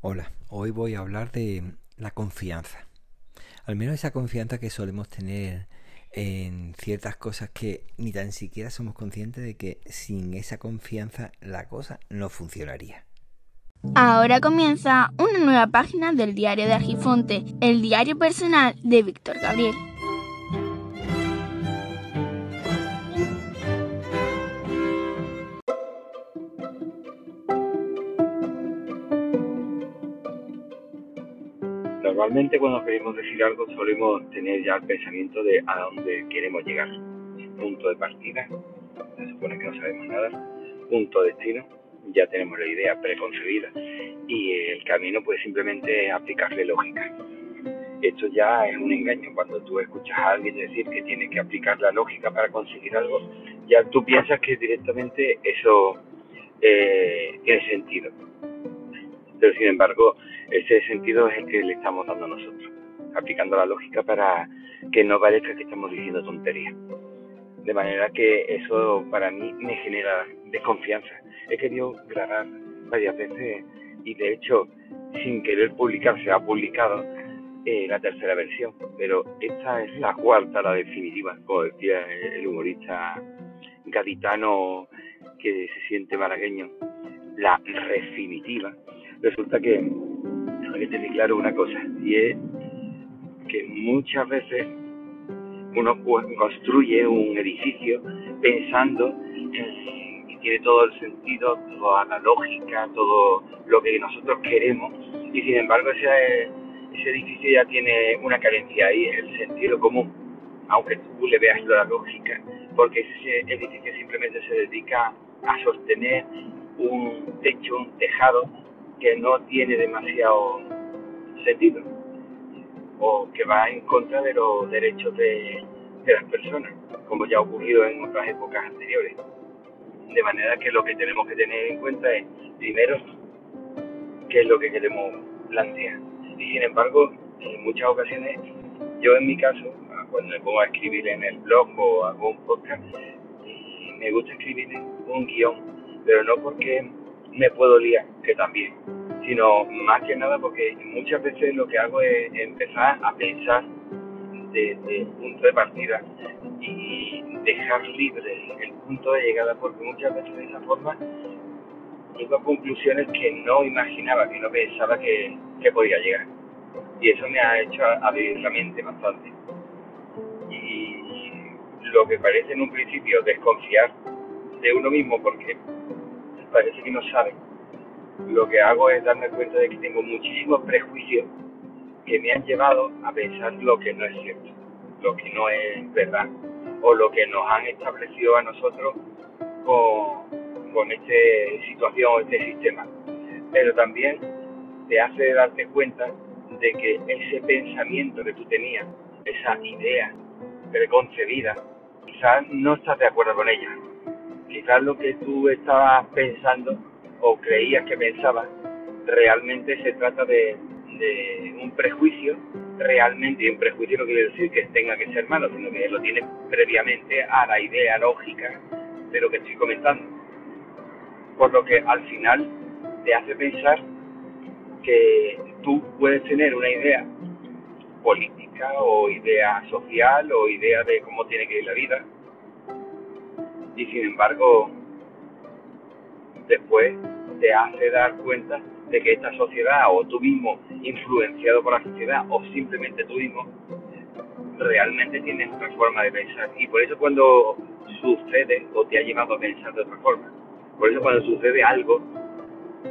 Hola, hoy voy a hablar de la confianza. Al menos esa confianza que solemos tener en ciertas cosas que ni tan siquiera somos conscientes de que sin esa confianza la cosa no funcionaría. Ahora comienza una nueva página del diario de Agifonte, el diario personal de Víctor Gabriel. Normalmente cuando queremos decir algo solemos tener ya el pensamiento de a dónde queremos llegar. Punto de partida, se supone que no sabemos nada. Punto de destino, ya tenemos la idea preconcebida. Y el camino pues simplemente aplicarle lógica. Esto ya es un engaño. Cuando tú escuchas a alguien decir que tiene que aplicar la lógica para conseguir algo, ya tú piensas que directamente eso eh, tiene sentido. Pero sin embargo, ese sentido es el que le estamos dando a nosotros, aplicando la lógica para que no parezca que estamos diciendo tonterías. De manera que eso para mí me genera desconfianza. He querido grabar varias veces y de hecho, sin querer publicar, se ha publicado eh, la tercera versión, pero esta es la cuarta, la definitiva, como decía el humorista gaditano que se siente malagueño, la definitiva. Resulta que hay que tener claro una cosa, y es que muchas veces uno construye un edificio pensando que tiene todo el sentido, toda la lógica, todo lo que nosotros queremos, y sin embargo ese, ese edificio ya tiene una carencia ahí, el sentido común, aunque tú le veas la lógica, porque ese edificio simplemente se dedica a sostener un techo, un tejado que no tiene demasiado sentido o que va en contra de los derechos de, las personas, como ya ha ocurrido en otras épocas anteriores. De manera que lo que tenemos que tener en cuenta es, primero, qué es lo que queremos plantear. Y sin embargo, en muchas ocasiones, yo en mi caso, cuando me pongo a escribir en el blog o hago un podcast, me gusta escribir un guion, pero no porque me puedo liar, que también, sino más que nada porque muchas veces lo que hago es empezar a pensar desde el punto de partida y dejar libre el punto de llegada, porque muchas veces de esa forma llego conclusiones que no imaginaba, que no pensaba que podía llegar. Y eso me ha hecho abrir la mente bastante. Y lo que parece en un principio desconfiar de uno mismo porque parece que no sabe lo que hago es darme cuenta de que tengo muchísimos prejuicios que me han llevado a pensar lo que no es cierto, lo que no es verdad, o lo que nos han establecido a nosotros con, con esta situación, este sistema. Pero también te hace darte cuenta de que ese pensamiento que tú tenías, esa idea preconcebida, quizás no estás de acuerdo con ella. Quizás lo que tú estabas pensando o creías que pensabas, realmente se trata de, un prejuicio, realmente, y un prejuicio no quiere decir que tenga que ser malo, sino que lo tienes previamente a la idea lógica de lo que estoy comentando. Por lo que al final te hace pensar que tú puedes tener una idea política o idea social o idea de cómo tiene que ir la vida y sin embargo después te hace dar cuenta de que esta sociedad o tú mismo influenciado por la sociedad o simplemente tú mismo realmente tienes otra forma de pensar. Y por eso cuando sucede o te ha llevado a pensar de otra forma. Por eso cuando sucede algo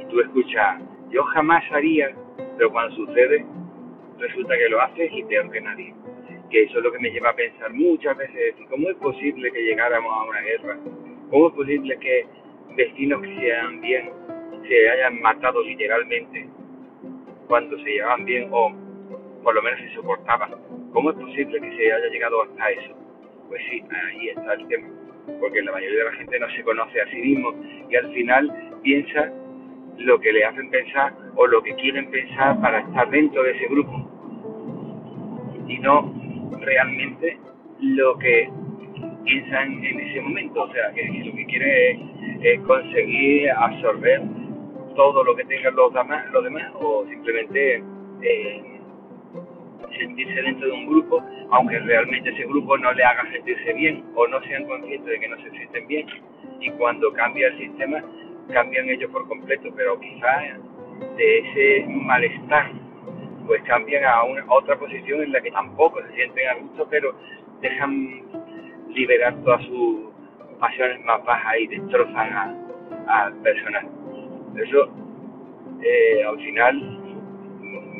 y tú escuchas yo jamás haría pero cuando sucede resulta que lo haces y peor que que eso es lo que me lleva a pensar muchas veces cómo es posible que llegáramos a una guerra cómo es posible que vecinos que se bien se hayan matado literalmente cuando se llevaban bien o por lo menos se soportaban. ¿Cómo es posible que se haya llegado hasta eso? Pues sí, ahí está el tema, porque la mayoría de la gente no se conoce a sí mismo y al final piensa lo que le hacen pensar o lo que quieren pensar para estar dentro de ese grupo y no realmente lo que piensan en ese momento, o sea, que lo que quiere es, conseguir absorber todo lo que tengan los demás, los demás o simplemente eh, sentirse dentro de un grupo, aunque realmente ese grupo no le haga sentirse bien o no sean conscientes de que no se sienten bien. Y cuando cambia el sistema, cambian ellos por completo, pero quizás de ese malestar, pues cambian a, una, otra posición en la que tampoco se sienten a gusto, pero dejan liberar todas sus pasiones más bajas y destrozan al personal. Eso, eh, al final,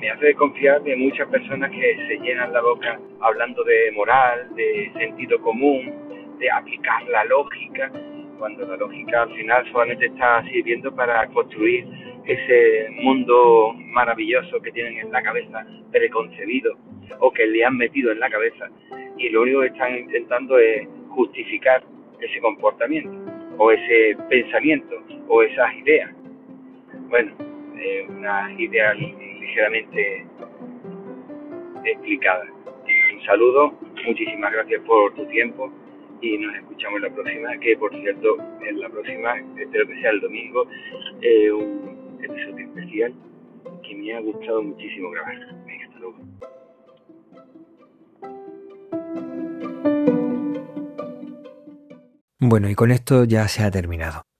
me hace confiar de muchas personas que se llenan la boca hablando de moral, de sentido común, de aplicar la lógica, cuando la lógica al final solamente está sirviendo para construir ese mundo maravilloso que tienen en la cabeza, preconcebido, o que le han metido en la cabeza, y lo único que están intentando es justificar ese comportamiento, o ese pensamiento, o esas ideas. Bueno, eh, unas ideas ligeramente explicadas. Un saludo, muchísimas gracias por tu tiempo y nos escuchamos la próxima, que por cierto, en la próxima, espero que sea el domingo, eh, un episodio especial que me ha gustado muchísimo grabar. Hasta luego. Bueno, y con esto ya se ha terminado.